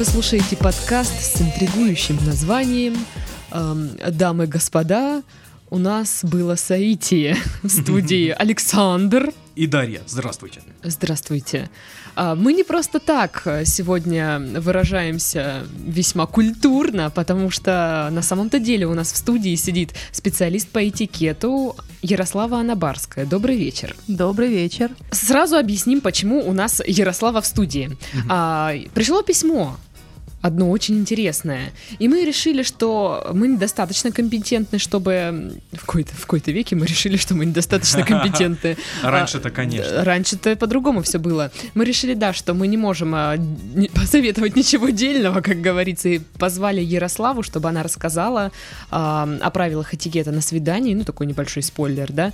Вы слушаете подкаст с интригующим названием эм, «Дамы и господа, у нас было соитие в студии Александр. И Дарья, здравствуйте. Здравствуйте. А, Мы не просто так сегодня выражаемся весьма культурно, потому что на самом-то деле у нас в студии сидит специалист по этикету Ярослава Анабарская. Добрый вечер. Добрый вечер. Сразу объясним, почему у нас Ярослава в студии. А, пришло письмо одно очень интересное. И мы решили, что мы недостаточно компетентны, чтобы... В какой-то, в какой-то веке мы решили, что мы недостаточно компетентны. А Раньше-то, конечно. Раньше-то по-другому все было. Мы решили, да, что мы не можем а, посоветовать ничего дельного, как говорится, и позвали Ярославу, чтобы она рассказала а, о правилах этикета на свидании. Ну, такой небольшой спойлер, да.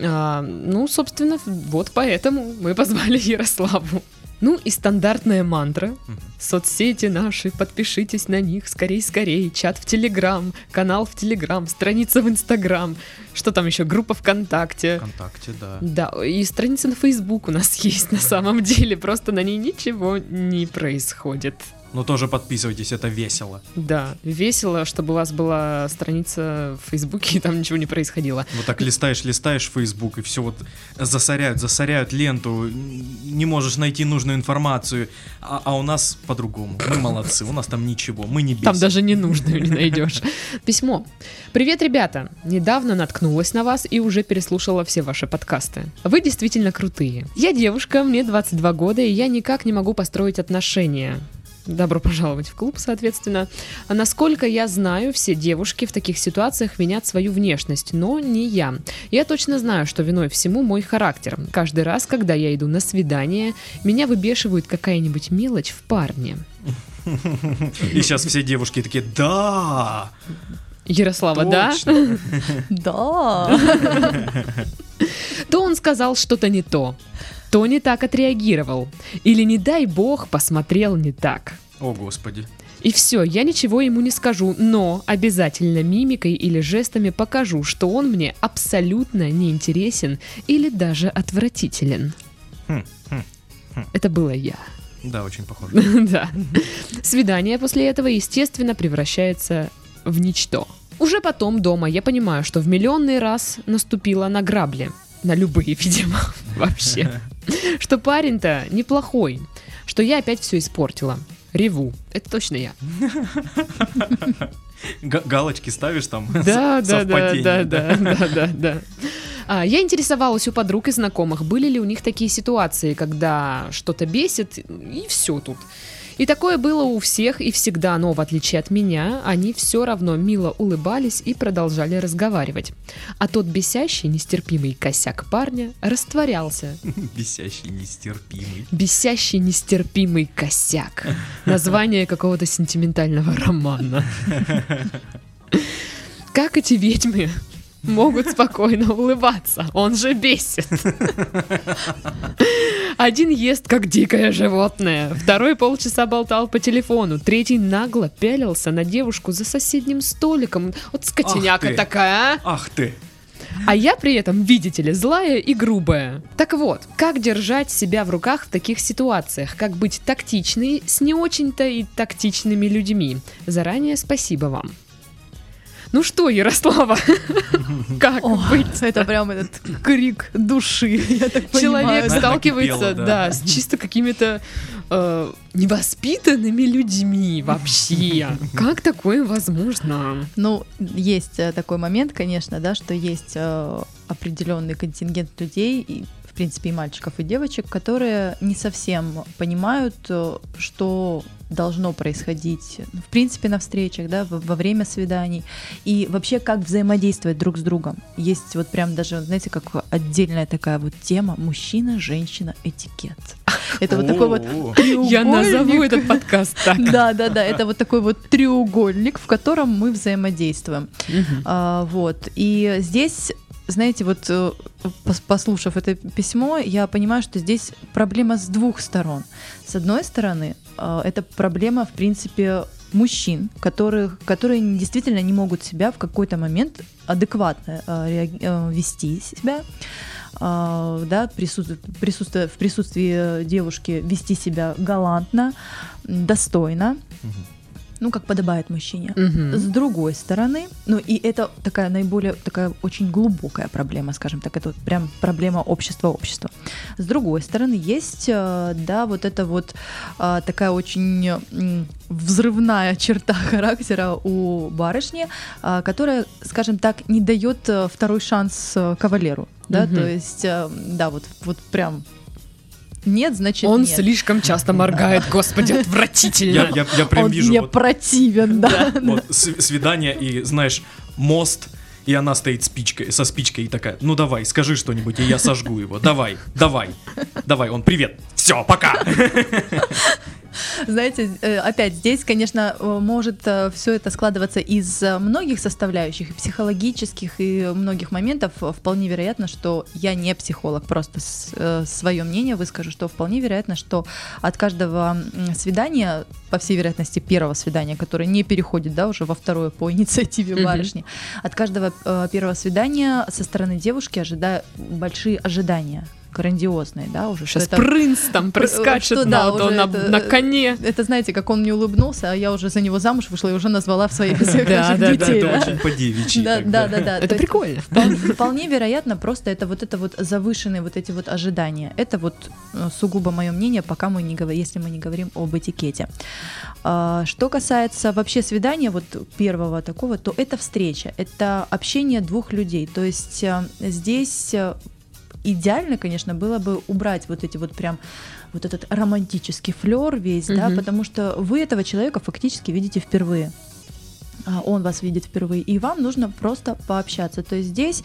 А, ну, собственно, вот поэтому мы позвали Ярославу. Ну и стандартная мантра. Соцсети наши, подпишитесь на них, скорей-скорей. Чат в Телеграм, канал в Телеграм, страница в Инстаграм. Что там еще? Группа ВКонтакте. Вконтакте, да. Да, и страница на Фейсбук у нас есть на самом деле, просто на ней ничего не происходит. Но тоже подписывайтесь, это весело. Да, весело, чтобы у вас была страница в Фейсбуке, и там ничего не происходило. Вот так листаешь, листаешь Facebook, и все вот засоряют, засоряют ленту, не можешь найти нужную информацию. А, а у нас по-другому. Мы молодцы, у нас там ничего, мы не бесим. Там даже ненужную не найдешь. Письмо. Привет, ребята! Недавно наткнулась на вас и уже переслушала все ваши подкасты. Вы действительно крутые. Я девушка, мне 22 года, и я никак не могу построить отношения. Добро пожаловать в клуб, соответственно. А насколько я знаю, все девушки в таких ситуациях винят свою внешность, но не я. Я точно знаю, что виной всему мой характер. Каждый раз, когда я иду на свидание, меня выбешивает какая-нибудь мелочь в парне. И сейчас все девушки такие, да, Ярослава, да? точно. Да. То он сказал что-то не то, то не так отреагировал, или, не дай бог, посмотрел не так. О, господи. И все, я ничего ему не скажу, но обязательно мимикой или жестами покажу, что он мне абсолютно не интересен или даже отвратителен. Хм, хм, Это было я. Да, очень похоже. Да. Свидание после этого, естественно, превращается в ничто. Уже потом дома я понимаю, что в миллионный раз наступила на грабли. На любые, видимо, вообще. Что парень-то неплохой. Что я опять все испортила. Реву. Это точно я. Га- галочки ставишь там? Да, да, да, да, да, да, да. А, Я интересовалась у подруг и знакомых, были ли у них такие ситуации, когда что-то бесит, и все тут. И такое было у всех и всегда, но в отличие от меня, они все равно мило улыбались и продолжали разговаривать. А тот бесящий, нестерпимый косяк парня растворялся. Бесящий, нестерпимый. Бесящий, нестерпимый косяк. Название какого-то сентиментального романа. Как эти ведьмы могут спокойно улыбаться? Он же бесит. Один ест, как дикое животное. Второй полчаса болтал по телефону. Третий нагло пялился на девушку за соседним столиком. Вот скотиняка такая, а? Ах ты. А я при этом, видите ли, злая и грубая. Так вот, как держать себя в руках в таких ситуациях? Как быть тактичной с не очень-то и тактичными людьми? Заранее спасибо вам. Ну что, Ярослава, как О, быть? это прям этот крик души, я так Человек сталкивается, да. да, с чисто какими-то э, невоспитанными людьми вообще. Как такое возможно? Ну, есть э, такой момент, конечно, да, что есть э, определенный контингент людей, и, принципе, и мальчиков, и девочек, которые не совсем понимают, э, что должно происходить, ну, в принципе, на встречах, да, во, во время свиданий, и вообще как взаимодействовать друг с другом. Есть вот прям даже, знаете, как отдельная такая вот тема мужчина, женщина, этикет. Это вот такой вот О, Я назову треугольник. этот подкаст так. Да, да, да, это вот такой вот треугольник, в котором мы взаимодействуем. А, вот. И здесь, знаете, вот э, пос- послушав это письмо, я понимаю, что здесь проблема с двух сторон. С одной стороны, э, это проблема, в принципе, мужчин, которых, которые действительно не могут себя в какой-то момент адекватно э, вести себя. да, присутствие, присутствие, в присутствии девушки вести себя галантно, достойно. Мгм. Ну, как подобает мужчине. Мгм. С другой стороны, ну и это такая наиболее, такая очень глубокая проблема, скажем так, это вот прям проблема общества-общества. С другой стороны, есть, э, да, вот это вот а, такая очень взрывная черта характера у барышни, а, которая, скажем так, не дает э, второй шанс э, кавалеру, да, Мгм. то есть, э, да, вот, вот прям нет, значит Он нет. слишком часто моргает, господи, отвратительно. Я, я, я прям Он вижу мне вот, противен, да. вот свидание и, знаешь, мост, и она стоит спичкой, со спичкой и такая, ну давай, скажи что-нибудь, и я сожгу его. Давай, давай, давай. Он, привет, все, пока. Знаете, э, опять здесь, конечно, э, может все это складываться из э, многих составляющих, и психологических, и многих моментов. Э, Вполне вероятно, что я не психолог, просто свое мнение выскажу, что вполне вероятно, что от каждого свидания, по всей вероятности первого свидания, которое не переходит, да, уже во второе по инициативе Мгм. барышни, от каждого э, первого свидания со стороны девушки ожидаю большие ожидания грандиозные, да, уже что Сейчас это принц там проскачет что на, да, на, это- на коне. это, знаете, как он мне улыбнулся, а я уже за него замуж вышла и уже назвала в своих всех Да, наших да, да, детей. да. Очень по-девичьи. Да, да, да. Это прикольно. впол- Вполне вероятно, просто это вот это вот завышенные вот эти вот ожидания. Это вот э, сугубо мое мнение, пока мы не говорим, если мы не говорим об этикете. А, Что касается вообще свидания, вот первого такого, то это встреча, это общение двух людей. То есть э, здесь э, идеально, конечно, было бы убрать вот эти вот прям вот этот романтический флер весь, да, Мгм. потому что вы этого человека фактически видите впервые. А, Он вас видит впервые, и вам нужно просто пообщаться. То есть здесь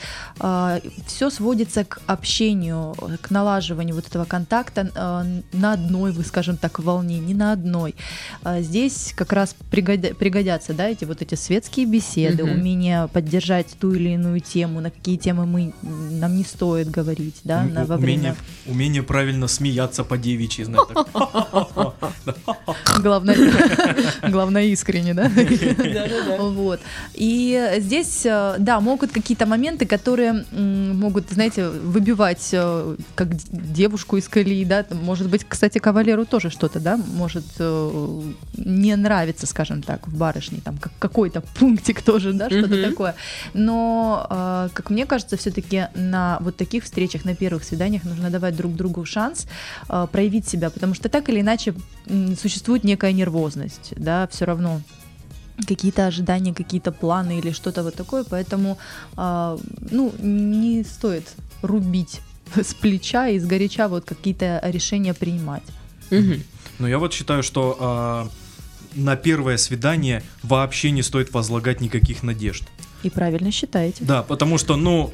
все сводится к общению, к налаживанию вот этого контакта а, на одной, вы скажем так, волне, не на одной. А, здесь как раз пригодя- пригодятся, да, эти вот эти светские беседы, Мгм. умение поддержать ту или иную тему, на какие темы мы нам не стоит говорить, да, на, во умение, время. умение правильно смеяться по девичьи, знаешь. Главное, главное искренне, да? Вот. И здесь, э, да, могут какие-то моменты, которые могут, знаете, выбивать э, как девушку из колеи, да, может быть, кстати, кавалеру тоже что-то, да, может э, не нравиться, скажем так, в барышне, там, как какой-то пунктик тоже, да, что-то такое. Но, как мне кажется, все-таки на вот таких встречах, на первых свиданиях нужно давать друг другу шанс проявить себя, потому что так или иначе существует некая нервозность, да, все равно какие-то ожидания, какие-то планы или что-то вот такое, поэтому, а, ну, не стоит рубить с плеча и с горяча вот какие-то решения принимать. Мгм. Но я вот считаю, что а, на первое свидание вообще не стоит возлагать никаких надежд. И правильно считаете. Да, потому что, ну,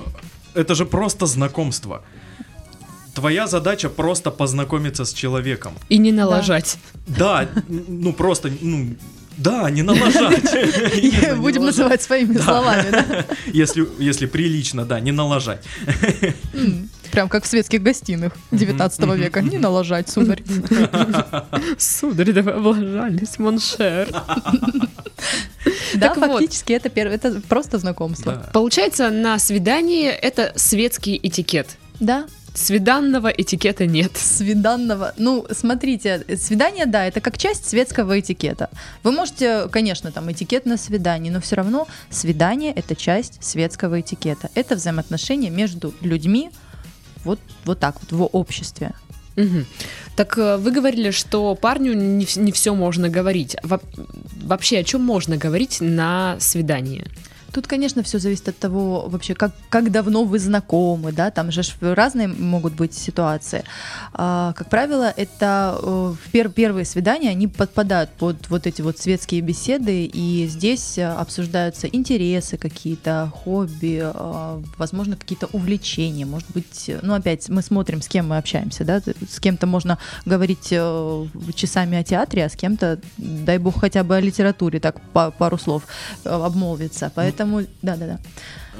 это же просто знакомство. Твоя задача просто познакомиться с человеком. И не налажать. Да, н- ну просто, ну, да, не налажать. Будем называть своими словами? Если, если прилично, да, не налажать. Прям как в светских гостиных 19 века. Не налажать, сударь. Сударь, да вы облажались, моншер. Да, Так вот. фактически это первое, это просто знакомство. Да. Получается, на свидании это светский этикет. Да, Свиданного этикета нет. свиданного. Ну, смотрите, свидание, да, это как часть светского этикета. Вы можете, конечно, там этикет на свидании, но все равно свидание это часть светского этикета. Это взаимоотношения между людьми, вот, вот так вот, в обществе. Мгм. Так э, вы говорили, что парню не, все можно говорить. Во- вообще, о чем можно говорить на свидании? Тут, конечно, все зависит от того, вообще, как, как давно вы знакомы, да, там же разные могут быть ситуации. А, как правило, это э, пер- первые свидания, они подпадают под вот эти вот светские беседы, и здесь э, обсуждаются интересы какие-то, хобби, э, возможно, какие-то увлечения, может быть, ну, опять, мы смотрим, с кем мы общаемся, да, с кем-то можно говорить часами о театре, а с кем-то, дай бог, хотя бы о литературе, так, па- пару слов обмолвиться, поэтому, да-да-да.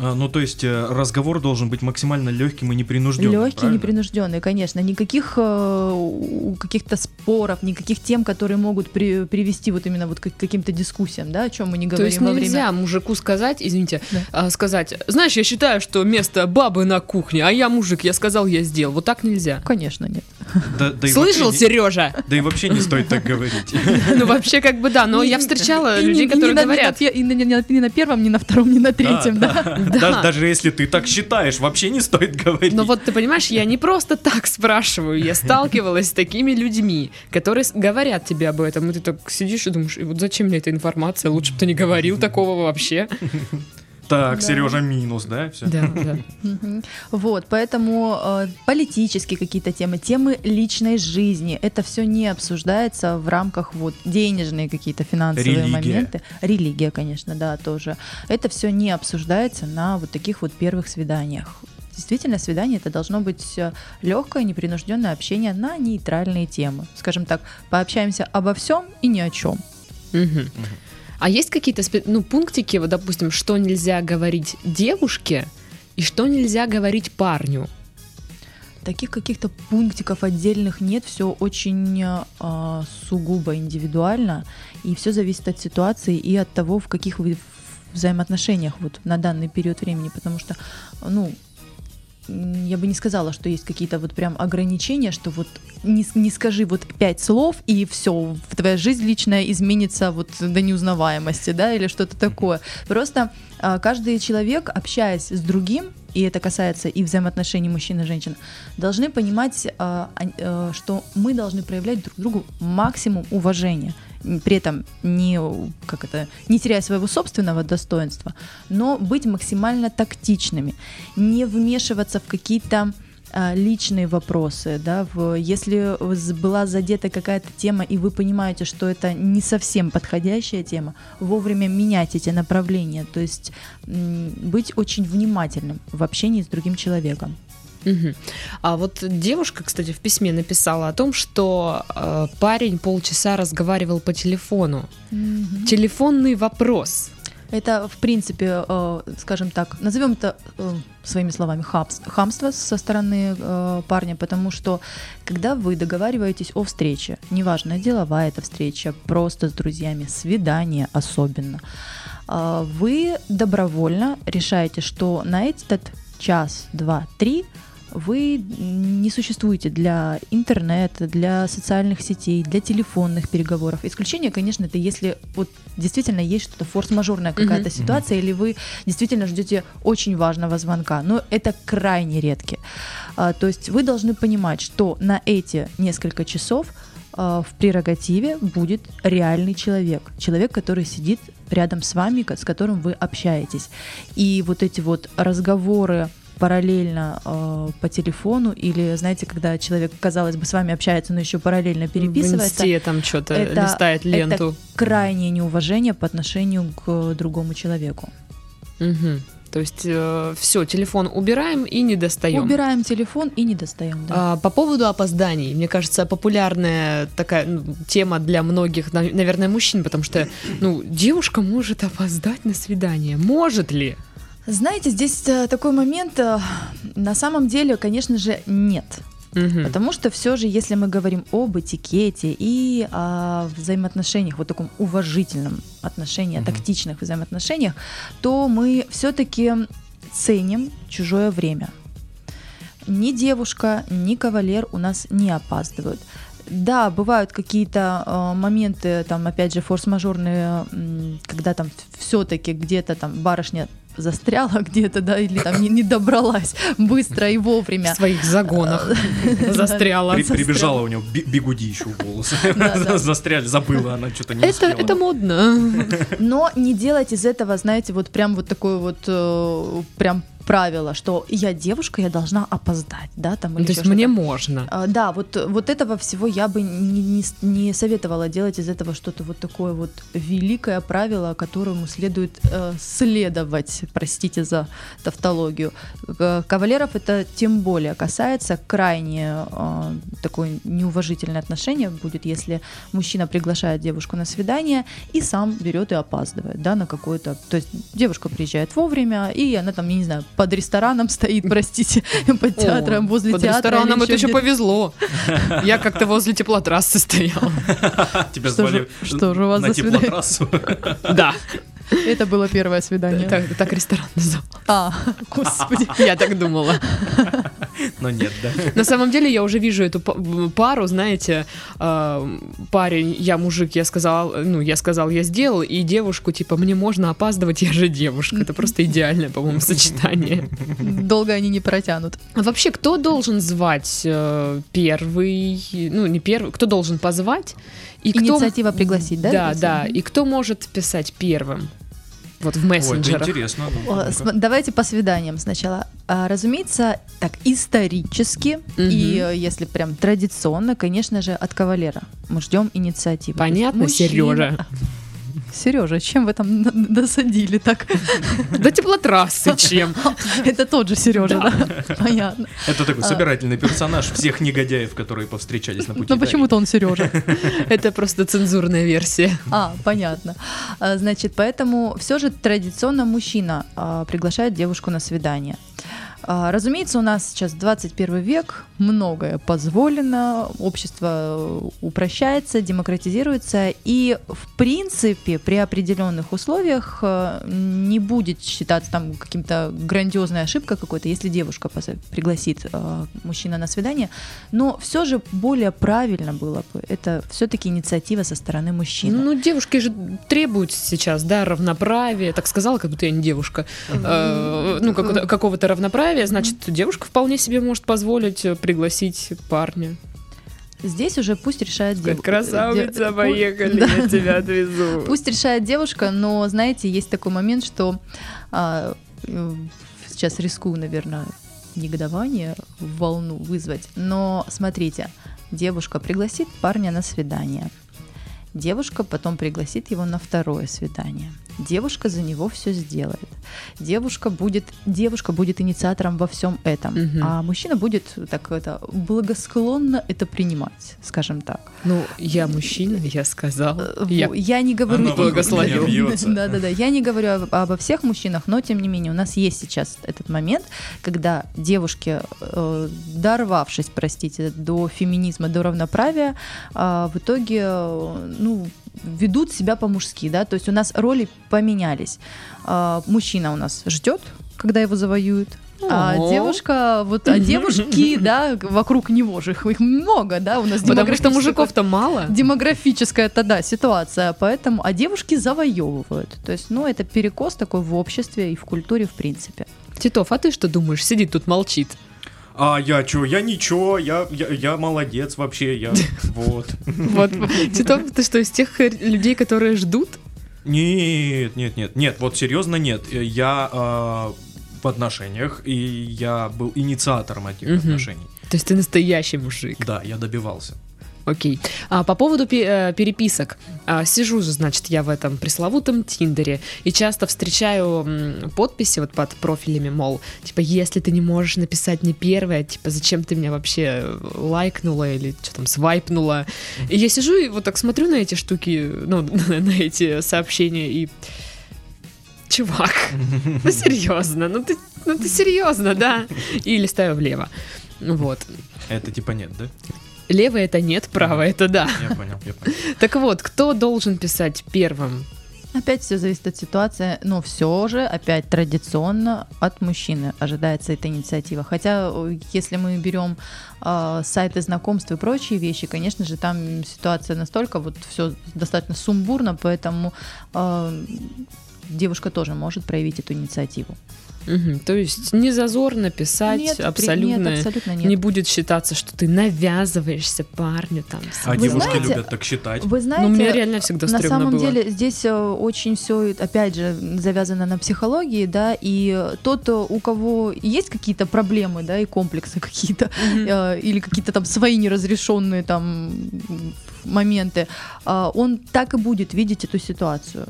А, ну, то есть э, разговор должен быть максимально легким и непринужденным. Легкий, правильно? непринужденный, конечно. Никаких э, каких-то споров, никаких тем, которые могут при- привести вот именно вот к каким-то дискуссиям, да, о чем мы не То говорим есть во нельзя время. мужику сказать, извините, Да. а, сказать, знаешь, я считаю, что место бабы на кухне, а я мужик, я сказал, я сделал. Вот так нельзя. Конечно, нет. Да, да Слышал, Сережа? Да и вообще не стоит так говорить. Ну, вообще, как бы да, но я встречала людей, которые говорят. И не на- первом, не на втором, не на третьем, да. Даже, даже если ты так считаешь, вообще не стоит говорить. Но вот ты понимаешь, я не просто так спрашиваю, я сталкивалась с такими людьми, которые говорят тебе об этом, и ты так сидишь и думаешь, и вот зачем мне эта информация, лучше бы ты не говорил такого вообще. Так, Да. Сережа минус, да? Все. Да, да. Вот, поэтому э, политические какие-то темы, темы личной жизни, это все не обсуждается в рамках вот денежные какие-то финансовые Религия. моменты. Религия, конечно, да, тоже. Это все не обсуждается на вот таких вот первых свиданиях. Действительно, свидание это должно быть легкое, непринужденное общение на нейтральные темы. Скажем так, пообщаемся обо всем и ни о чем. Мгм. А есть какие-то ну, пунктики, вот, допустим, что нельзя говорить девушке и что нельзя говорить парню? Таких каких-то пунктиков отдельных нет, все очень э, сугубо индивидуально, и все зависит от ситуации и от того, в каких вы взаимоотношениях вот на данный период времени, потому что, ну, я бы не сказала, что есть какие-то вот прям ограничения, что вот не, не скажи вот пять слов, и все, твоя жизнь личная изменится вот до неузнаваемости, да, или что-то такое. Просто а, каждый человек, общаясь с другим, и это касается и взаимоотношений мужчин и женщин, должны понимать, а, а, э, что мы должны проявлять друг другу максимум уважения. При этом не, как это, не теряя своего собственного достоинства, но быть максимально тактичными, не вмешиваться в какие-то а, личные вопросы, да, в, если была задета какая-то тема, и вы понимаете, что это не совсем подходящая тема, вовремя менять эти направления, то есть быть очень внимательным в общении с другим человеком. Мгм. А вот девушка, кстати, в письме написала о том, что э, парень полчаса разговаривал по телефону. Телефонный вопрос. Это, в принципе, э, скажем так, назовем это э, своими словами хамс- хамство со стороны э, парня, потому что когда вы договариваетесь о встрече, неважно, деловая это встреча, просто с друзьями, свидание особенно, э, вы добровольно решаете, что на этот час, два, три вы не существуете для интернета, для социальных сетей, для телефонных переговоров. Исключение, конечно, это если вот действительно есть что-то форс-мажорная какая-то Мгм. ситуация, или вы действительно ждете очень важного звонка. Но это крайне редки. А, то есть вы должны понимать, что на эти несколько часов а, в прерогативе будет реальный человек. Человек, который сидит рядом с вами, с которым вы общаетесь. И вот эти вот разговоры параллельно э, по телефону или, знаете, когда человек, казалось бы, с вами общается, но еще параллельно В переписывается, инсте там что-то это- листает это ленту. крайнее неуважение по отношению к другому человеку. Мгм. То есть все, телефон убираем и не достаем. Убираем телефон и не достаем. Да. А, по поводу опозданий, мне кажется, популярная такая ну, тема для многих, нав- наверное, мужчин, потому что, ну, девушка может опоздать на свидание. Может ли? Знаете, здесь э, такой момент, э, на самом деле, конечно же, нет. Мгм. Потому что все же, если мы говорим об этикете и о взаимоотношениях, вот таком уважительном отношении, Мгм. тактичных взаимоотношениях, то мы все-таки ценим чужое время. Ни девушка, ни кавалер у нас не опаздывают. Да, бывают какие-то э, моменты, там, опять же, форс-мажорные, когда там все-таки где-то там барышня застряла где-то, да, или там не, не добралась быстро и В вовремя. своих загонах застряла. При- прибежала у него би- бигуди еще в волосы. Застряли, забыла она что-то не это модно. Но не делать из этого, знаете, вот прям вот такой вот э, прям правило, что я девушка, я должна опоздать, да, там. Ну, или то есть мне можно. А, Да, вот, вот этого всего я бы не, не не советовала делать из этого что-то вот такое вот великое правило, которому следует э, следовать, простите за тавтологию. Э, Кавалеров это тем более касается крайне э, такое неуважительное отношение будет, если мужчина приглашает девушку на свидание и сам берет и опаздывает, да, на какое-то, то есть девушка приезжает вовремя и она там, я не знаю, под рестораном стоит, простите, под театром, О, возле под театра. или рестораном это еще повезло. Я как-то возле теплотрассы стоял. Тебя Что звали же- что же у вас на теплотрассу. Да, Это было первое свидание. так, так ресторан называл. А, господи. Я так думала. Но нет, да. На самом деле я уже вижу эту па- пару, знаете, э, парень, я мужик, я сказал, ну, я сказал, я сделал, и девушку, типа, мне можно опаздывать, я же девушка. Это просто идеальное, по-моему, сочетание. Долго они не протянут. А вообще, кто должен звать э, первый, ну, не первый, кто должен позвать? И кто- Инициатива пригласить, да, Да, да. И кто может писать первым? Вот в Ой, это мессенджерах. интересно. ну, Давайте по свиданиям сначала. А, Разумеется, так исторически Мгм. и э, если прям традиционно, конечно же, от кавалера мы ждем инициативы. Понятно, мужчина- Сережа. Сережа, чем вы там досадили так? До теплотрассы чем? Это тот же Сережа, да? Понятно. Это такой собирательный персонаж всех негодяев, которые повстречались на пути. Ну, почему-то он Сережа. Это просто цензурная версия. А, понятно. А, Значит, поэтому все же традиционно мужчина а, приглашает девушку на свидание. А, Разумеется, у нас сейчас 21 век, многое позволено, общество э, упрощается, демократизируется, и в принципе при определенных условиях э, не будет считаться там каким-то грандиозной ошибкой какой-то, если девушка пригласит э, мужчина на свидание, но все же более правильно было бы, это все-таки инициатива со стороны мужчины. Ну, девушки же требуют сейчас, да, равноправия. Так сказала, как будто я не девушка. Ну, какого-то- какого-то равноправия. Значит, девушка вполне себе может позволить э, пригласить парня. Здесь уже пусть решает девушка. Красавица, поехали, я тебя отвезу. Пусть решает девушка, но, знаете, есть такой момент, что а, э, сейчас рискую, наверное, негодование, волну вызвать. Но смотрите, девушка пригласит парня на свидание. Девушка потом пригласит его на второе свидание. Девушка за него все сделает. Девушка будет, девушка будет инициатором во всем этом, Мгм. а мужчина будет так это благосклонно это принимать, скажем так. Ну, я мужчина, я сказал. Э, Я Я не говорю... Благословил. меня бьется. Да-да-да, я не говорю об- обо всех мужчинах, но тем не менее у нас есть сейчас этот момент, когда девушки, э, дорвавшись, простите, до феминизма, до равноправия, а, в итоге, э, ну, ведут себя по-мужски, да, то есть у нас роли поменялись. А, Мужчина у нас ждет, когда его завоюют, а О. девушка, вот, а девушки, да, вокруг него же, их много, да, у нас Потому что мужиков-то мало. демографическая тогда ситуация, поэтому, а девушки завоевывают. То есть, ну, это перекос такой в обществе и в культуре в принципе. Титов, а ты что думаешь? Сидит тут, молчит. А я чё, я ничего, я, я, я молодец вообще, я вот. Вот, Титов, ты что, из тех э, людей, которые ждут? Нет, нет, нет, нет, вот серьезно нет. Э, Я э, в отношениях, и я был инициатором этих отношений. То есть ты настоящий мужик. Да, я добивался. Окей. А по поводу э, переписок. А, сижу же, значит, я в этом пресловутом Тиндере и часто встречаю подписи вот под профилями, мол, типа, если ты не можешь написать не первое, типа, зачем ты меня вообще лайкнула или что там, свайпнула. И я сижу и вот так смотрю на эти штуки, ну, на эти сообщения и... Чувак, ну серьезно, ну ты, ну ты серьезно, да? И листаю влево. Вот. Это типа нет, да? Левое это нет, правое это да. Я понял, я понял. Так вот, кто должен писать первым? Опять все зависит от ситуации, но все же, опять традиционно от мужчины ожидается эта инициатива. Хотя, если мы берем э, сайты знакомств и прочие вещи, конечно же, там ситуация настолько вот все достаточно сумбурно, поэтому э, девушка тоже может проявить эту инициативу. Мгм. То есть не зазорно писать, Нет, абсолютно, нет, абсолютно нет. не будет считаться, что ты навязываешься парню там. А Вы девушки знаете, любят так считать. Вы знаете, ну, мне реально всегда на самом было. деле здесь э, очень все, опять же, завязано на психологии, да, и тот, э, у кого есть какие-то проблемы, да, и комплексы какие-то, Мгм. э, или какие-то там свои неразрешенные там моменты, а, он так и будет видеть эту ситуацию.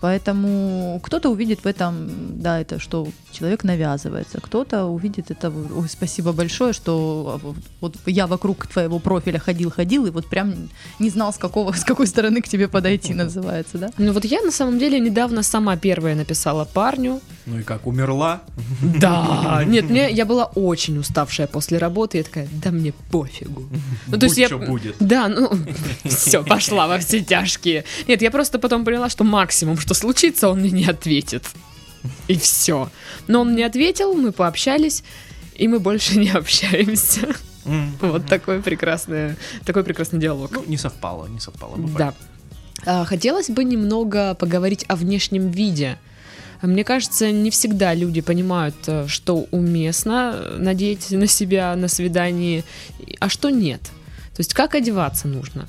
Поэтому кто-то увидит в этом, да, это что человек навязывается, кто-то увидит это, ой, спасибо большое, что а, вот, вот я вокруг твоего профиля ходил-ходил, и вот прям не знал, с, какого, с какой стороны к тебе подойти, называется, да? Ну вот я на самом деле недавно сама первая написала парню. Ну и как, умерла? Да, нет, мне я была очень уставшая после работы, я такая, да мне пофигу. Ну, то есть я- что будет. Да, ну, все, пошла во все тяжкие. Нет, я просто потом поняла, что максимум, что случится, он мне не ответит. И все. Но он мне ответил, мы пообщались, и мы больше не общаемся. Вот такой прекрасный, такой прекрасный диалог. Ну, не совпало, не совпало. бывает. Да. А, Хотелось бы немного поговорить о внешнем виде. Мне кажется, не всегда люди понимают, э, что уместно надеть на себя на свидании, а что нет. То есть как одеваться нужно.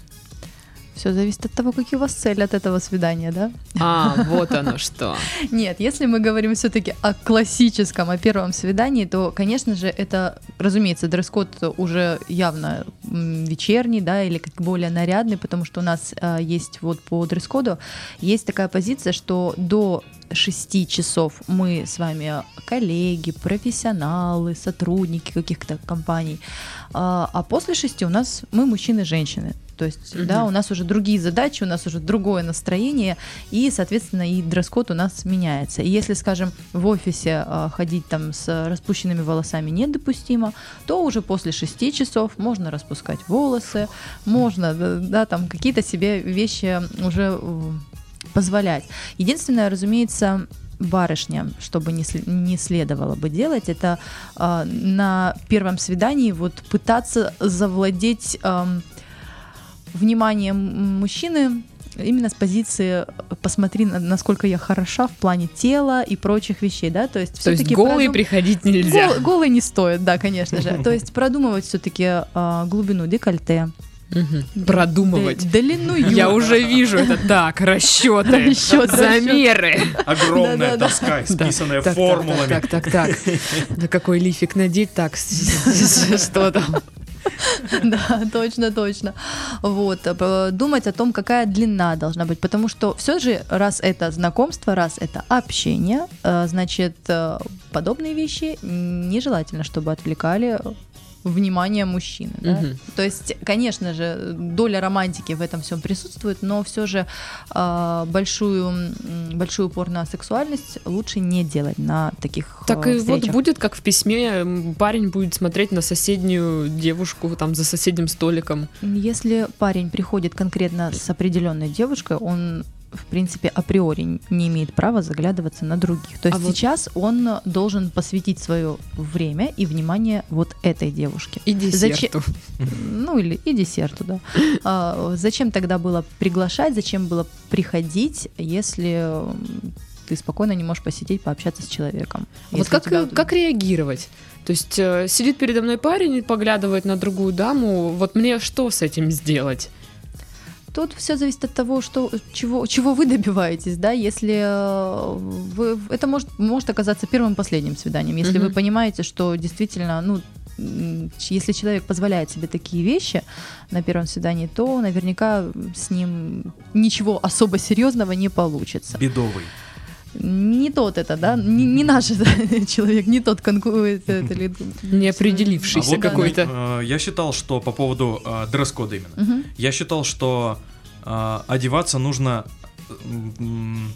Все зависит от того, какие у вас цели от этого свидания, да? А, вот оно что. Нет, если мы говорим все-таки о классическом, о первом свидании, то, конечно же, это, разумеется, дресс-код уже явно вечерний, да, или как более нарядный, потому что у нас а, есть вот по дресс-коду есть такая позиция, что до 6 часов мы с вами коллеги, профессионалы, сотрудники каких-то компаний, а, а после 6 у нас мы мужчины и женщины. То есть, Мгм. да, у нас уже другие задачи, у нас уже другое настроение, и, соответственно, и дресс-код у нас меняется. И если, скажем, в офисе а, ходить там с распущенными волосами недопустимо, то уже после 6 часов можно распускать волосы, можно, да, да, там какие-то себе вещи уже э, позволять. Единственное, разумеется, барышням, чтобы не, не следовало бы делать, это а, на первом свидании вот пытаться завладеть ам, вниманием мужчины именно с позиции «посмотри, на- насколько я хороша в плане тела и прочих вещей», да, то есть То есть всё-таки голый продум- приходить нельзя. Гол- голый не стоит, да, конечно же. То есть продумывать все-таки глубину декольте, Мгм. Продумывать. д- длину юбки. Я уже вижу это так, расчеты, Расчёты, замеры. Огромная Да. исписанная формулами. Так, так, так. На какой лифик надеть, так, что там? Да, точно, точно. Вот, э, думать о том, какая длина должна быть, потому что все же, раз это знакомство, раз это общение, э, значит, э, подобные вещи нежелательно, чтобы отвлекали внимание мужчины. да. Мгм. То есть, конечно же, доля романтики в этом всем присутствует, но все же э, большую, большой упор на сексуальность лучше не делать на таких Так э, и вот встречах. будет, как в письме, парень будет смотреть на соседнюю девушку там за соседним столиком. Если парень приходит конкретно с определенной девушкой, он в принципе, априори не имеет права заглядываться на других. То есть А вот- сейчас он должен посвятить свое время и внимание вот этой девушке. И Зачем- десерту. Ну или и десерту, да. А, зачем тогда было приглашать, зачем было приходить, если ты спокойно не можешь посидеть, пообщаться с человеком? Вот Если как, тебя- как реагировать? То есть э, сидит передо мной парень и поглядывает на другую даму, вот мне что с этим сделать? Тут все зависит от того, что, чего, чего вы добиваетесь, да, если э, вы, это может, может оказаться первым и последним свиданием, если Мгм. вы понимаете, что действительно, ну, если человек позволяет себе такие вещи на первом свидании, то наверняка с ним ничего особо серьезного не получится. Бедовый. Не тот это, да, не, не наш это человек, не тот конкурент. это ли- Не определившийся А вот, какой-то. э, я считал, что по поводу э, дресс-кода именно. Мгм. Я считал, что э, одеваться нужно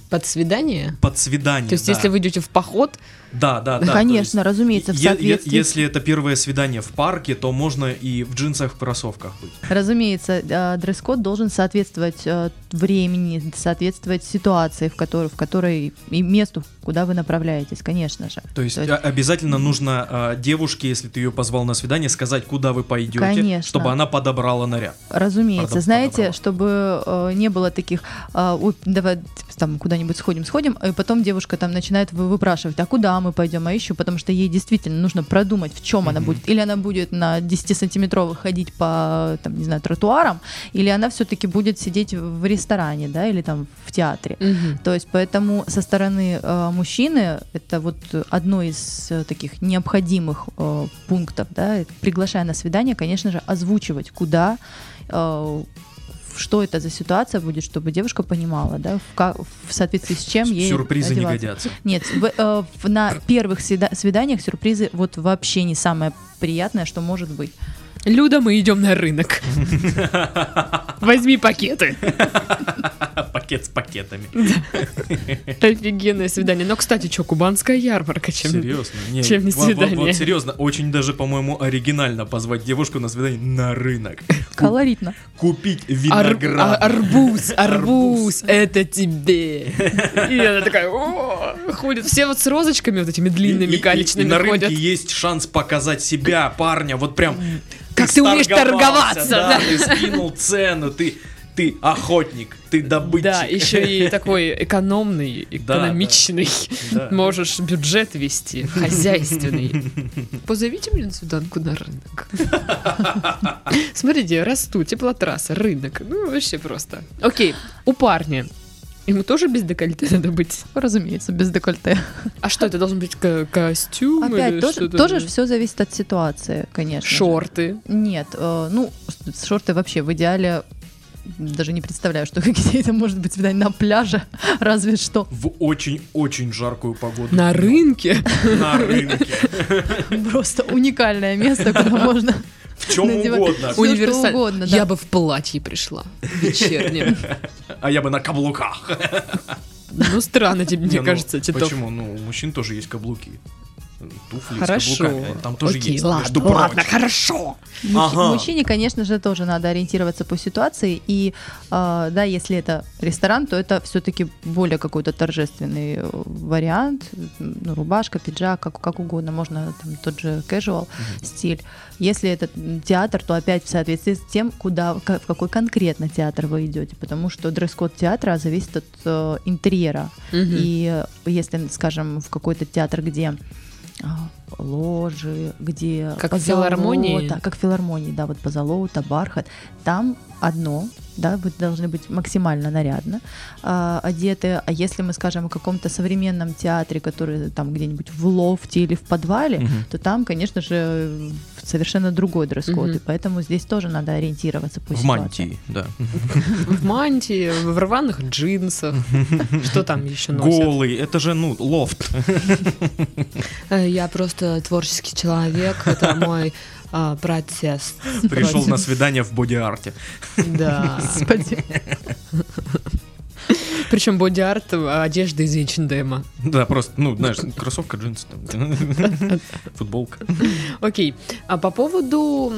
Под свидание? под свидание. То есть, да. если вы идете в поход, Да, да, да. то Конечно, есть разумеется, в е- е- соответствии. Если это первое свидание в парке, то можно и в джинсах, в кроссовках быть. Разумеется, э, дресс-код должен соответствовать э, времени, соответствовать ситуации, в которой, в которой и месту, куда вы направляетесь, конечно же. То есть, То есть- а- обязательно нужно э, девушке, если ты ее позвал на свидание, сказать, куда вы пойдете, Конечно. чтобы она подобрала наряд. Разумеется, Пардон, знаете, подобрала. чтобы э, не было таких, э, «Ой, давай там куда-нибудь сходим, сходим, и потом девушка там начинает вы- выпрашивать, а куда мы пойдем, а еще, потому что ей действительно нужно продумать, в чем она Мгм. будет. Или она будет на 10-сантиметровых ходить по, там, не знаю, тротуарам, или она все-таки будет сидеть в ресторане, да, или там в театре. Мгм. То есть поэтому со стороны э, мужчины это вот одно из э, таких необходимых э, пунктов, да, приглашая на свидание, конечно же, озвучивать, куда, э, что это за ситуация будет, чтобы девушка понимала, да, в, ка- в соответствии с чем ей Сюрпризы не одеваться. годятся. Нет, в- э, в- на первых свида- свиданиях сюрпризы вот вообще не самое приятное, что может быть. Люда, мы идем на рынок. Возьми пакеты. Пакет с пакетами. Офигенное свидание. Но, кстати, что, кубанская ярмарка, чем... Серьезно? Не, чем не свидание? Вот серьезно, очень даже, по-моему, оригинально позвать девушку на свидание на рынок. Колоритно. Купить виноград. а- арбуз, арбуз, это тебе. И она такая, «О!» ходит. Все вот с розочками вот этими длинными, И- и- галечными и на рынке есть шанс показать себя, парня, вот прям. Как ты умеешь торговаться, да, да. ты скинул цену, ты, ты охотник, ты добытчик. Да, еще и такой экономный, экономичный. Да. Можешь бюджет вести, хозяйственный. Позовите меня на свиданку на рынок. Смотрите, расту, теплотрасса, рынок. Ну, вообще просто. Окей, у парня. Ему тоже без декольте надо быть. Разумеется, без декольте. А что, это должен быть ко- костюм Опять, или тоже, что-то? тоже все зависит от ситуации, конечно. же. Шорты. Нет, э, ну, шорты вообще в идеале даже не представляю, что где это может быть свидание на пляже, разве что. В очень-очень жаркую погоду. На рынке. На рынке. Просто уникальное место, куда можно В чем надевать угодно. всё, Универсаль- что угодно. да. Я бы в платье пришла. Вечернем. А я бы на каблуках. Ну, странно тебе, Не, мне ну, кажется, Титов. Почему? Ну, у мужчин тоже есть каблуки. Туфли Хорошо. с каблуками. Там тоже Окей, есть. ладно, между ладно, хорошо. Мужч- Ага. Мужчине, конечно же, тоже надо ориентироваться по ситуации. И э, да, если это ресторан, то это все-таки более какой-то торжественный э, вариант. Ну, рубашка, пиджак, как, как угодно. Можно там, тот же casual стиль. Если это театр, то опять в соответствии с тем, куда, в какой конкретно театр вы идете. Потому что дресс-код театра зависит от э, интерьера. Мгм. И э, если, скажем, в какой-то театр, где а, ложи, где Как в филармонии? позолота, как филармонии, да, вот позолота, бархат, там одно, да, вы должны быть максимально нарядно а, одеты, а если мы скажем о каком-то современном театре, который там где-нибудь в лофте или в подвале, Мгм. то там, конечно же, совершенно другой дресс-код, Мгм. и поэтому здесь тоже надо ориентироваться по В ситуации. мантии, да. В мантии, в рваных джинсах. Что там еще носят? Голый, это же, ну, лофт. Э, Я просто творческий человек, это мой а, протест. Пришел против- на свидание в боди-арте. Да. Господи. Причем боди-арт а, одежда из H&M. Да, просто, ну, знаешь, кроссовка, джинсы, там, футболка. Окей. А по поводу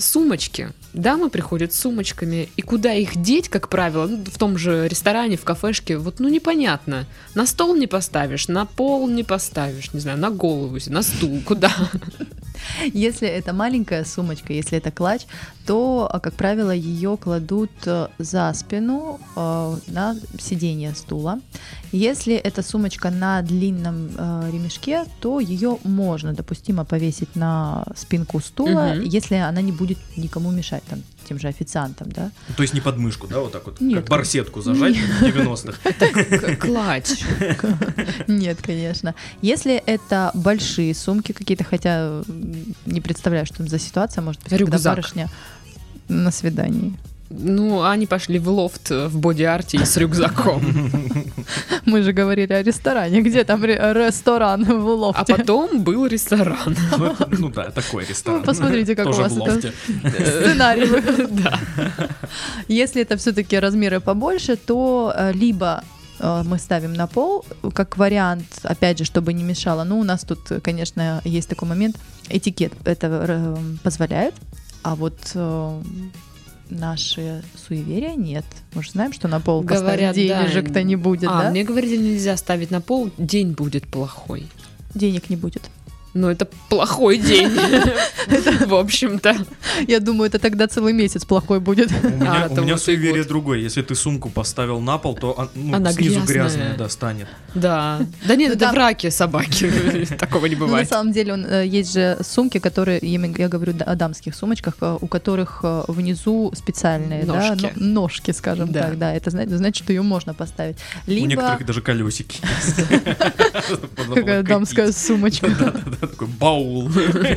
сумочки. Дамы приходят с сумочками, и куда их деть, как правило, ну, в том же ресторане, в кафешке, вот, ну, непонятно. На стол не поставишь, на пол не поставишь, не знаю, на голову, на стул, куда? Если это маленькая сумочка, если это клатч, то, а, как правило, ее кладут э, за спину э, на сиденье стула. Если эта сумочка на длинном э, ремешке, то ее можно допустимо повесить на спинку стула, Мгм. если она не будет никому мешать, там, тем же официантам, да. То есть не под мышку, да, вот так вот, Нет, как барсетку зажать в 90-х. К- Клатч. Нет, конечно. Если это большие сумки какие-то, хотя не представляю, что там за ситуация может быть, когда барышня на свидании. Ну, они пошли в лофт э, в боди-арте и с рюкзаком. Мы же говорили о ресторане. Где там ре- ресторан в А лофте? потом был ресторан. Ну, ну да, такой ресторан. Посмотрите, как у вас это-. Сценарий. Да. Если это все-таки размеры побольше, то э, либо э, мы ставим на пол, как вариант, опять же, чтобы не мешало. Ну, у нас тут, конечно, есть такой момент, этикет это позволяет, а вот наши суеверия нет. Мы же знаем, что на пол Говорят, поставить да. денежек-то не будет, А, да? мне говорили, нельзя ставить на пол, день будет плохой. Денег не будет. Ну, это плохой день. В общем-то. Я думаю, это тогда целый месяц плохой будет. У меня, А, суеверие другое. Если ты сумку поставил на пол, то ну, Она снизу грязная. грязная да, станет. Да. Да нет, Ну, это там- в раке собаки. Такого не Ну, на бывает. самом деле э, есть же сумки, которые, я говорю о дамских сумочках, э, у которых э, внизу специальные да, Ножки. но- ножки, скажем так, да, это зна- значит, что ее можно поставить. У некоторых даже колесики есть. какая дамская сумочка. Да-да-да, такой баул.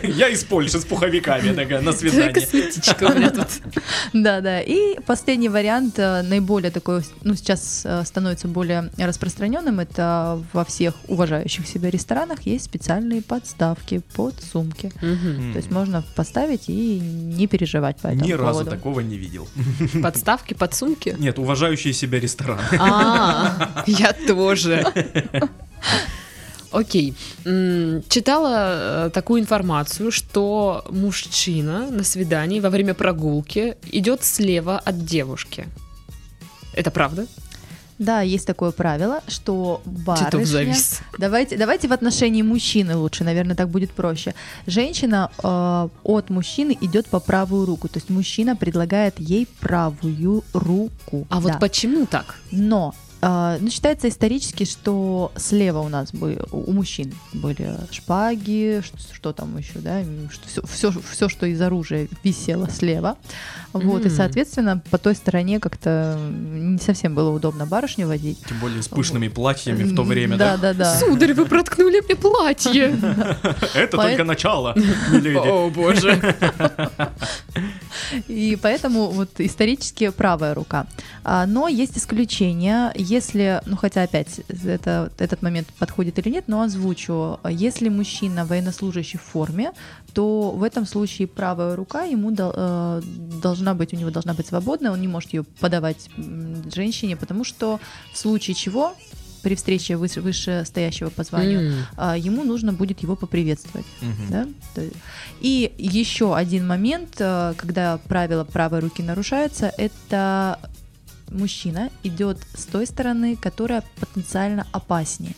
Я из Польши с пуховиками такая на свидание. Косметичка у меня тут. Да, да. И последний вариант, э, наиболее такой, ну, сейчас э, становится более распространенным, это во всех уважающих себя ресторанах есть специальные подставки под сумки. То есть можно поставить и не переживать по этому Ни разу такого не видел. Подставки под сумки? Нет, уважающие себя рестораны. А, я тоже. Окей. Читала э, такую информацию, что мужчина на свидании во время прогулки идет слева от девушки. Это правда? Да, есть такое правило, что барышня... завис. Давайте, давайте в отношении мужчины лучше, наверное, так будет проще. Женщина э, от мужчины идет по правую руку, то есть мужчина предлагает ей правую руку. А вот Да. почему так? Но ну, считается исторически, что слева у нас были, у мужчин были шпаги, что, что там еще, да, все, все, все, что из оружия висело слева. Вот, и, М. соответственно, по той стороне как-то не совсем было удобно барышню водить. Тем более с пышными платьями в то время, Да, да? да, да. Сударь, вы проткнули мне платье. Это только начало. О, боже. И поэтому вот исторически правая рука. А, Но есть исключения, если, ну хотя опять это, этот момент подходит или нет, но озвучу. Если мужчина военнослужащий в форме, то в этом случае правая рука ему э, должна быть, у него должна быть свободная, он не может ее подавать женщине, потому что в случае чего при встрече выше, вышестоящего по званию а, ему нужно будет его поприветствовать. Мгм. Да? И еще один момент, э, когда правило правой руки нарушается, это мужчина идет с той стороны, которая потенциально опаснее.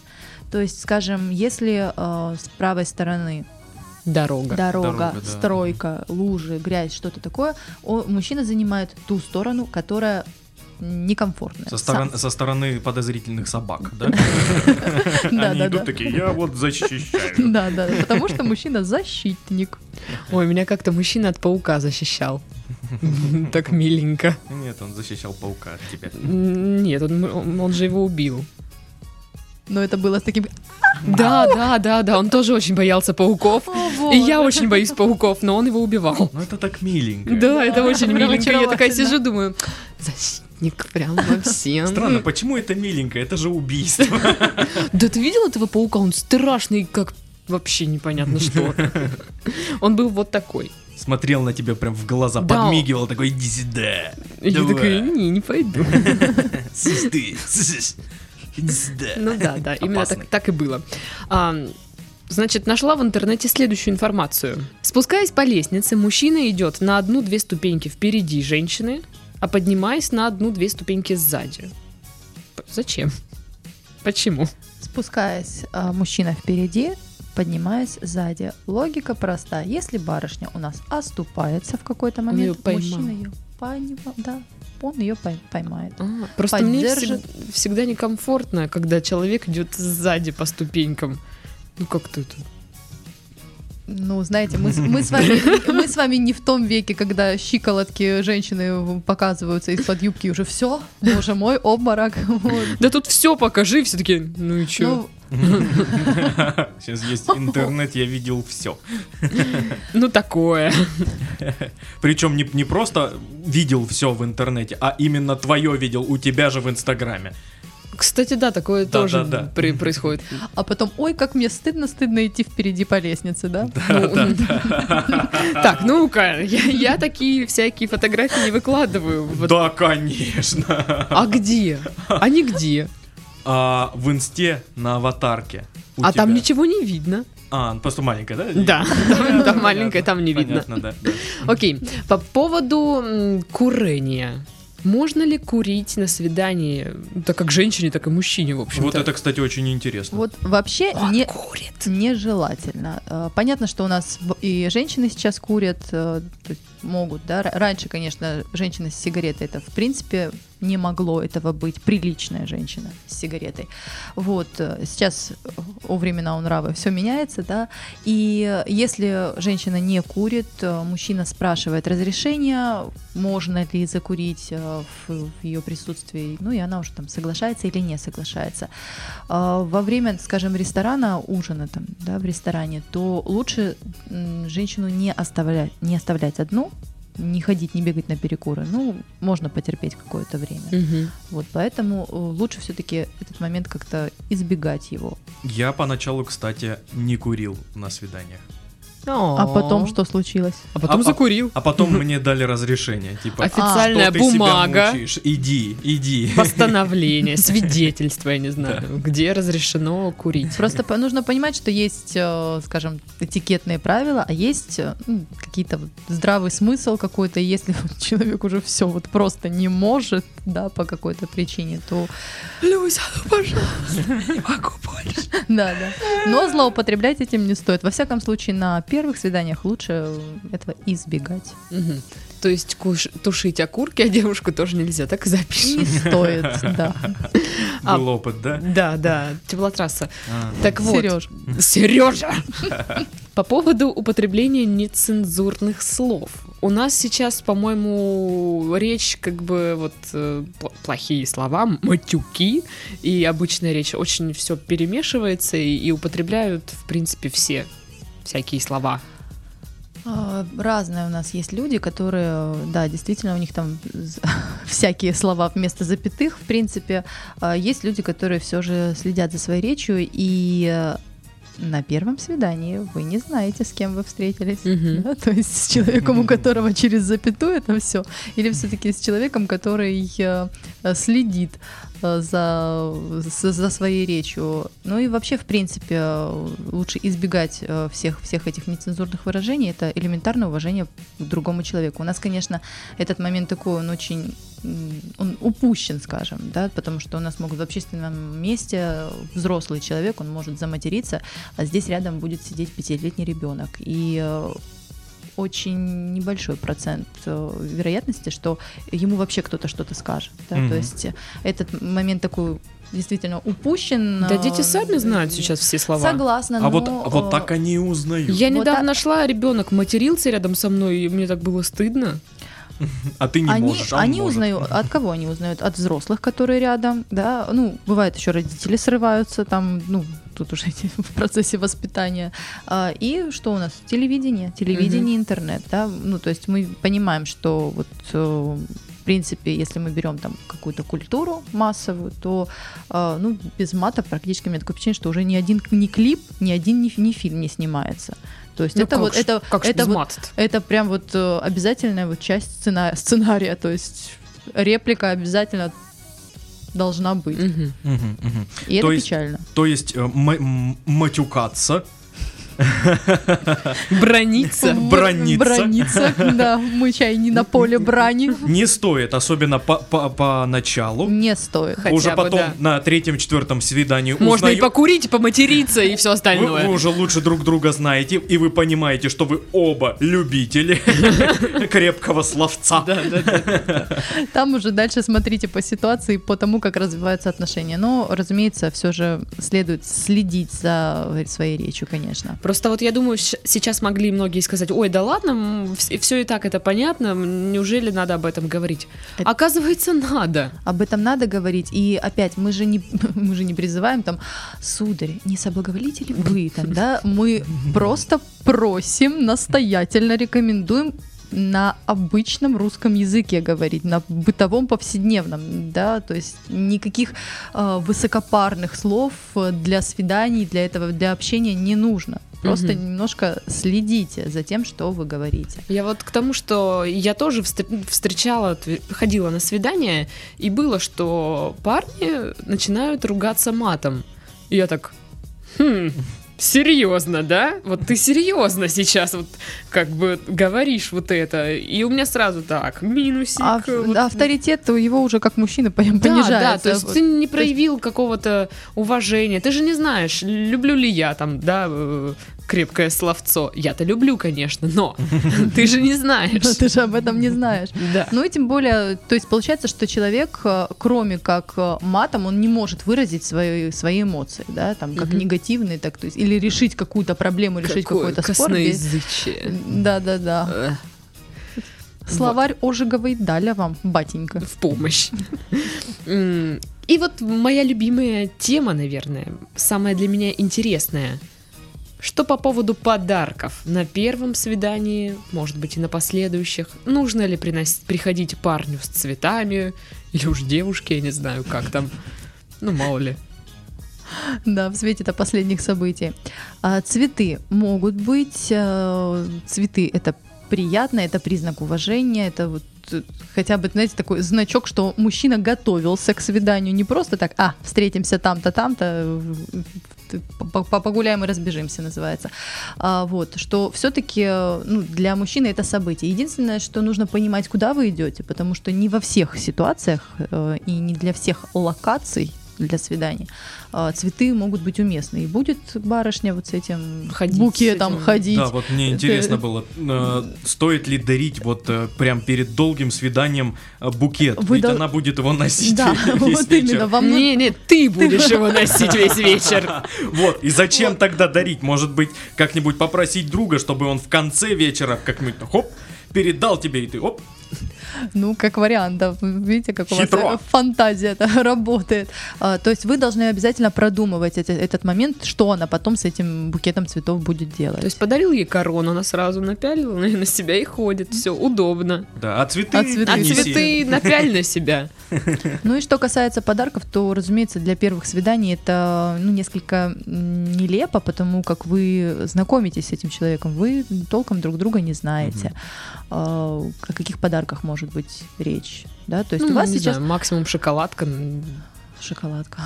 То есть, скажем, если э, с правой стороны Дорога. дорога, Дорога, да. стройка, лужи, грязь, что-то такое, мужчина занимает ту сторону, которая некомфортная. Со, сторон- со стороны подозрительных собак, да? Да, Они да, идут да. такие, я вот защищаю. Да, да, потому что мужчина защитник. Ой, меня как-то мужчина от паука защищал. Так миленько. Нет, он защищал паука от тебя. Нет, он, же его убил. Но это было с таким... Да, да, да, да, он тоже очень боялся пауков. И я очень боюсь пауков, но он его убивал. Ну это так миленько. Да, это очень миленько. Я такая сижу, думаю, защитник прям во всем. Странно, почему это миленько? Это же убийство. Да ты видел этого паука? Он страшный, как вообще непонятно что. Он был вот такой. Смотрел на тебя прям в глаза, Да. подмигивал, такой, иди сюда. Я Давай. такая, не, не пойду. Сысь ты, сысь. Иди сюда. Ну да, да, именно так, так и было. А, Значит, нашла в интернете следующую информацию. Спускаясь по лестнице, мужчина идет на одну-две ступеньки впереди женщины, а поднимаясь на одну-две ступеньки сзади. Зачем? Почему? Спускаясь, а, мужчина впереди, поднимаясь сзади. Логика проста. Если барышня у нас оступается в какой-то момент, поймал. мужчина ее поймал, да, он ее поймает. А, просто мне Поддержит. всег- всегда некомфортно, когда человек идет сзади по ступенькам. Ну как-то это... Ну, знаете, мы, с- мы, с вами, мы с вами не в том веке, когда щиколотки женщины показываются из-под юбки уже все, боже мой, обморок. Вот. Да тут все покажи, все таки ну и чё? Ну, Сейчас есть интернет, я видел все. Ну, такое. Причем не, не просто видел все в интернете, а именно твое видел у тебя же в Инстаграме. Кстати, да, такое Да, тоже да, да. при- происходит. а потом, ой, как мне стыдно-стыдно идти впереди по лестнице, да? Ну, Так, ну-ка, я, такие всякие фотографии не выкладываю. Да, конечно. А где? Они где? А, в инсте на аватарке. а там ничего не видно. А, ну, просто маленькая, да? Да, там, там маленькая, там не видно. Понятно, да. Окей, по поводу курения. Можно ли курить на свидании, так как женщине, так и мужчине, в общем-то? Вот это, кстати, очень интересно. Вот вообще Он не, курит. нежелательно. Э, Понятно, что у нас и женщины сейчас курят, э, то есть могут, да. Раньше, конечно, женщина с сигаретой это в принципе не могло этого быть приличная женщина с сигаретой. Вот э, сейчас о времена у нравы все меняется, да. И если женщина не курит, э, мужчина спрашивает разрешения, можно ли закурить э, в, ее присутствии, ну и она уже там соглашается или не соглашается. А, Во время, скажем, ресторана, ужина там, да, в ресторане, то лучше женщину не оставлять, не оставлять одну, не ходить, не бегать на перекуры. Ну, можно потерпеть какое-то время. Мгм. Вот, поэтому э, лучше все-таки этот момент как-то избегать его. Я поначалу, кстати, не курил на свиданиях. А потом что случилось? А потом А- а- закурил. А потом мне дали разрешение. Типа, Официальная что ты себя бумага. Иди, иди. Постановление, свидетельство, я не знаю, где разрешено курить. Просто нужно понимать, что есть, э, скажем, этикетные правила, а есть э, ну, какие-то здравый смысл какой-то. Если человек уже все вот просто не может, да, по какой-то причине, то Люся, ну пожалуйста, не могу больше. да, да. Но злоупотреблять этим не стоит. Во всяком случае, на первых свиданиях лучше этого избегать. Мгм. То есть куш- тушить окурки, а девушку тоже нельзя, так и запишем. Не стоит, да. А, Был опыт, да? Да, да, теплотрасса. А. Так вот, Сереж, Сережа! По поводу употребления нецензурных слов. У нас сейчас, по-моему, речь как бы вот э, пл- плохие слова, матюки, и обычная речь очень все перемешивается и, и употребляют, в принципе, все всякие слова. А, Разные у нас есть люди, которые, да, действительно, у них там всякие слова вместо запятых, в принципе. А Есть люди, которые все же следят за своей речью, и э, на первом свидании вы не знаете, с кем вы встретились. Мгм. да, То есть с человеком, у которого через запятую это все, или все-таки с человеком, который э, следит за, за, за своей речью. Ну и вообще, в принципе, э, лучше избегать э, всех, всех этих нецензурных выражений. Это элементарное уважение к другому человеку. У нас, конечно, этот момент такой, он очень он упущен, скажем, да, потому что у нас могут в общественном месте взрослый человек, он может заматериться, а здесь рядом будет сидеть пятилетний ребенок. И э, очень небольшой процент э, вероятности, что ему вообще кто-то что-то скажет. Да? Мгм. То есть э, этот момент такой действительно упущен. Да э, дети сами знают сейчас все слова. Согласна, А но... вот, вот так они и узнают. Я Вот недавно так- шла, ребенок матерился рядом со мной, и мне так было стыдно. А ты не они, можешь, а он они может. узнают, от кого они узнают? От взрослых, которые рядом, да, ну, бывает еще родители срываются, там, ну, тут уже в процессе воспитания. А, и что у нас? Телевидение, телевидение, интернет, да, ну, то есть мы понимаем, что вот э, в принципе, если мы берем там какую-то культуру массовую, то э, ну, без мата практически у меня такое впечатление, что уже ни один ни клип, ни один ни, ни фильм не снимается. То есть Ну это вот ж- это, как это вот это прям вот э, обязательная вот часть сцена- сценария, то есть реплика обязательно должна быть. Мгм. Мгм, мгм. И это То есть- печально. То есть э, м- м- матюкаться, Брониться. Браниться. Браниться, да. Мы чай не на поле брани. не стоит, особенно по, по, поначалу. Не стоит. Хотя уже бы, потом да. на третьем-четвертом свидании Можно и покурить, и поматериться, и все остальное. вы уже лучше друг друга знаете, и вы понимаете, что вы оба любители крепкого словца. Там уже дальше смотрите по ситуации, по тому, как развиваются отношения. Но, разумеется, все же следует следить за своей речью, конечно. Просто вот я думаю, сейчас могли многие сказать, ой, да ладно, все и так это понятно, неужели надо об этом говорить? Это- Оказывается, надо. Об этом надо говорить. И опять, мы же не, мы же не призываем там, сударь, не соблаговолите ли вы там, да? Мы просто просим, настоятельно рекомендуем на обычном русском языке говорить, на бытовом повседневном, да, то есть никаких э, высокопарных слов э, для свиданий, для этого, для общения не нужно. Просто Мгм. немножко следите за тем, что вы говорите. Я вот к тому, что я тоже встр- встречала, ходила на свидание, и было, что парни начинают ругаться матом. И я так, хм, серьезно, да? Вот ты серьезно сейчас вот как бы говоришь вот это, и у меня сразу так, минусик. А, вот. авторитет у его уже как мужчины Да, понижается. да, то есть ты не проявил какого-то уважения, ты же не знаешь, люблю ли я там, да, э, крепкое словцо. Я-то люблю, конечно, но ты же не знаешь. Но ты же об этом не знаешь. Да. Ну и тем более, то есть получается, что человек, э, кроме как э, матом, он не может выразить свои, свои эмоции, да, там, как Мгм. негативные, так, то есть, или решить какую-то проблему, решить Какое какой-то спор. косноязычие. Да-да-да. Словарь ожиговый Даля вам, батенька. В помощь. И вот моя любимая тема, наверное, самая для меня интересная. Что по поводу подарков на первом свидании, может быть и на последующих? Нужно ли приносить, приходить парню с цветами? Или уж девушке, я не знаю, как там. Ну, мало ли. Да, в свете-то последних событий. А, цветы могут быть. э, цветы это приятно, это признак уважения, это вот э, хотя бы, знаете, такой значок, что мужчина готовился к свиданию, не просто так, а, встретимся там-то, там-то, э, по- по- погуляем и разбежимся, называется. А, вот, что все-таки ну, для мужчины это событие. Единственное, что нужно понимать, куда вы идете, потому что не во всех ситуациях э, и не для всех локаций для свиданий а, цветы могут быть уместны. И будет барышня вот с этим Ходить букетом с этим. ходить. Да, вот мне интересно Это- было, э, стоит ли дарить вот э, прям перед долгим свиданием э, букет? Вы Ведь дол- она будет его носить Да, весь вот вечер. именно. Вам ну- Не, не, ты будешь его носить весь вечер. Вот, и зачем тогда дарить? Может быть, как-нибудь попросить друга, чтобы он в конце вечера как-нибудь хоп, передал тебе, и ты оп, Ну, как вариант, да. Видите, как у вас Хитро. фантазия это работает. А, то есть вы должны обязательно продумывать эти- этот момент, что она потом с этим букетом цветов будет делать. То есть подарил ей корону, она сразу напялила на на себя и ходит. Все, удобно. да, а цветы, А цветы? А цветы напяль на себя. Ну и что касается подарков, то, разумеется, для первых свиданий это ну, несколько нелепо, потому как вы знакомитесь с этим человеком, вы толком друг друга не знаете. А, О каких подарках может быть речь? Да? То есть Ну, у вас не сейчас знаю, максимум шоколадка. шоколадка.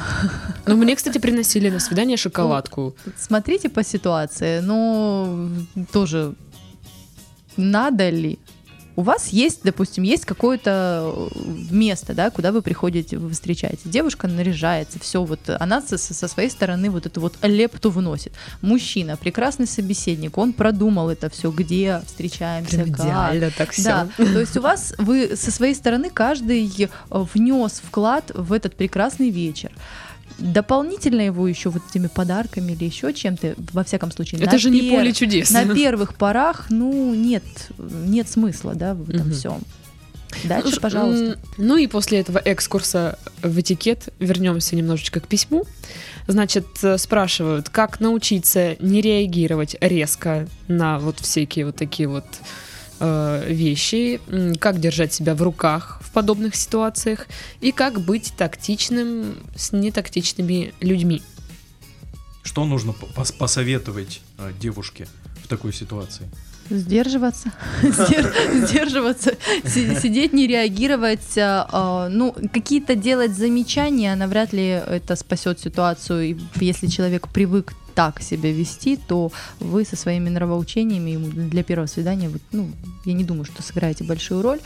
Ну, мне, кстати, приносили на свидание шоколадку. Смотрите по ситуации, но тоже надо ли? У вас есть, допустим, есть какое-то место, да, куда вы приходите, вы встречаете. Девушка наряжается, все вот, она со, со своей стороны вот эту вот лепту вносит. Мужчина, прекрасный собеседник, он продумал это все, где встречаемся, Прям как. идеально так все. Да, то есть у вас, вы со своей стороны каждый э, внес вклад в этот прекрасный вечер. Дополнительно его еще вот этими подарками или еще чем-то, во всяком случае, Это на же не пер- поле чудес. На первых порах, ну, нет, нет смысла, да, в этом Мгм. всем. Дальше, Ну, пожалуйста. Ну и после этого экскурса в этикет вернемся немножечко к письму. Значит, э, спрашивают, как научиться не реагировать резко на вот всякие вот такие вот э, вещи, как держать себя в руках в подобных ситуациях и как быть тактичным с нетактичными людьми. Что нужно по- пос- посоветовать э, девушке в такой ситуации? Сдерживаться, Сдер- сдерживаться, си- сидеть, не реагировать, а, а, ну, какие-то делать замечания, навряд ли это спасет ситуацию. Если человек привык так себя вести, то вы со своими нравоучениями для первого свидания, ну, я не думаю, что сыграете большую роль.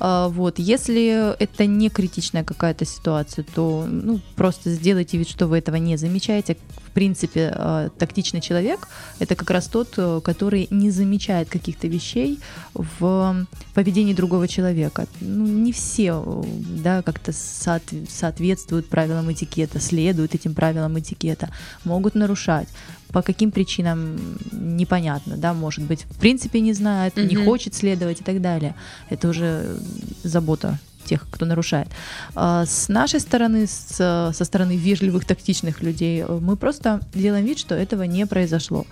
А, Вот, если это не критичная какая-то ситуация, то, ну, просто сделайте вид, что вы этого не замечаете. В принципе, а, тактичный человек это как раз тот, э, который не замечает каких-то вещей в поведении другого человека. Ну, не все, э, да, как-то соот- соответствуют правилам этикета, следуют этим правилам этикета, могут нарушать. По каким причинам непонятно, да, может быть, в принципе не знает, не Мгм. хочет следовать и так далее. Это уже забота тех, кто нарушает. А С нашей стороны, с- со стороны вежливых, тактичных людей, э, мы просто делаем вид, что этого не произошло.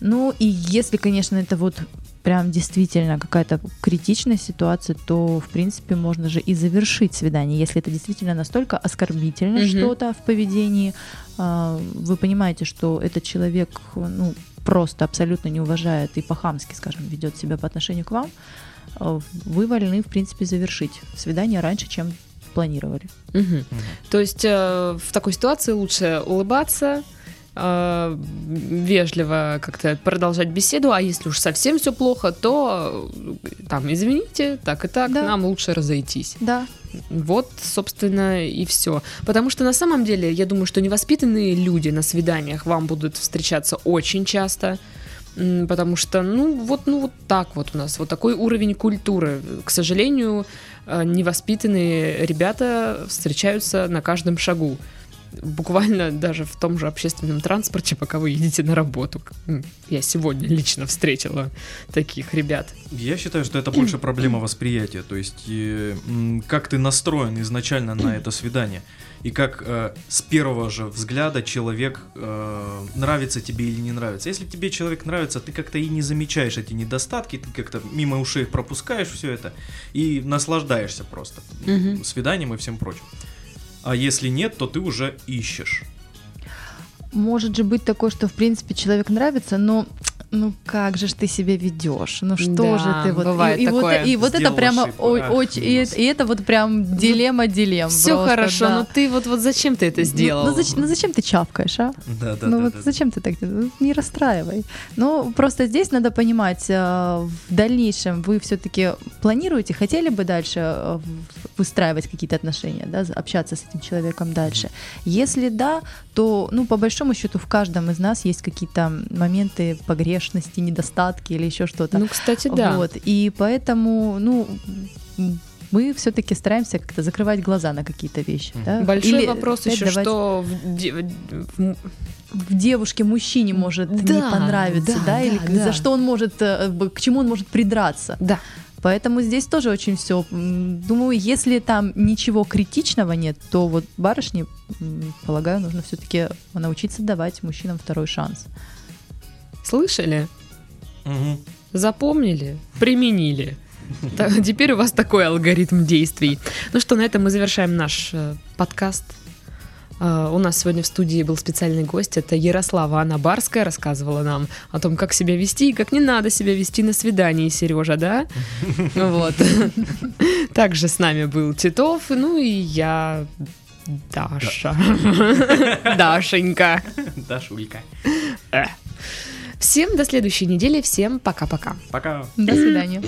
Ну и если, конечно, это вот прям действительно какая-то критичная ситуация, то, в принципе, можно же и завершить свидание, если это действительно настолько оскорбительно Мгм. что-то в поведении. а, Вы понимаете, что этот человек, ну, просто абсолютно не уважает и по-хамски, скажем, ведет себя по отношению к вам, вы вольны, в принципе, завершить свидание раньше, чем планировали. Мгм. То есть э, в такой ситуации лучше улыбаться, э, вежливо как-то продолжать беседу, а если уж совсем все плохо, то э, там, извините, так и так, Да. нам лучше разойтись. Да, Вот, собственно, и все. Потому что на самом деле, я думаю, что невоспитанные люди на свиданиях вам будут встречаться очень часто. Потому что, ну, вот, ну, вот так вот у нас, вот такой уровень культуры. К сожалению, э, невоспитанные ребята встречаются на каждом шагу. Буквально даже в том же общественном транспорте, пока вы едете на работу. Я сегодня лично встретила таких ребят. Я считаю, что это больше проблема восприятия, то есть э, как ты настроен изначально на это свидание, и как э, с первого же взгляда человек э, нравится тебе или не нравится. Если тебе человек нравится, ты как-то и не замечаешь эти недостатки, ты как-то мимо ушей пропускаешь все это и наслаждаешься просто Мгм. свиданием и всем прочим. А если нет, то ты уже ищешь. может же быть такое, что в принципе человек нравится, но ну как же ж ты себя ведешь? Ну что Да, же ты вот бывает и, и вот, и вот это Сделал прямо ошибку. ой, Ах, очень и, это- и это вот прям дилемма дилемм. Все просто, хорошо, да. но ты вот, вот зачем ты это сделал? Ну, ну зач- ну зачем ты чавкаешь, а? Да, да, ну да, вот да. зачем ты так? Ну, Не расстраивай. Ну, просто здесь надо понимать, э, в дальнейшем вы все-таки планируете, хотели бы дальше в- выстраивать какие-то отношения, да, общаться с этим человеком дальше. Если да, то, ну, по большому счету, в каждом из нас есть какие-то моменты погрешности, недостатки или еще что-то. Ну, кстати, да. Вот. И поэтому, ну, мы все-таки стараемся как-то закрывать глаза на какие-то вещи. Да. Большой Или вопрос еще, давать- что в де- в- в девушке мужчине может не Да, понравиться, да, да, или да, к- да. за что он может, э, к чему он может придраться. Да. Поэтому здесь тоже очень все. Думаю, если там ничего критичного нет, то вот барышне, полагаю, нужно все-таки научиться давать мужчинам второй шанс. Слышали? Мгм. Запомнили? Применили. Теперь у вас такой алгоритм действий. Ну что, на этом мы завершаем наш э, подкаст. Э, У нас сегодня в студии был специальный гость. Это Ярослава Анна Барская рассказывала нам о том, как себя вести и как не надо себя вести на свидании, Сережа, да? Вот. Также с нами был Титов, ну и я, Даша. Дашенька. Да, Шулька. Всем до следующей недели, всем пока-пока. Пока. До свидания.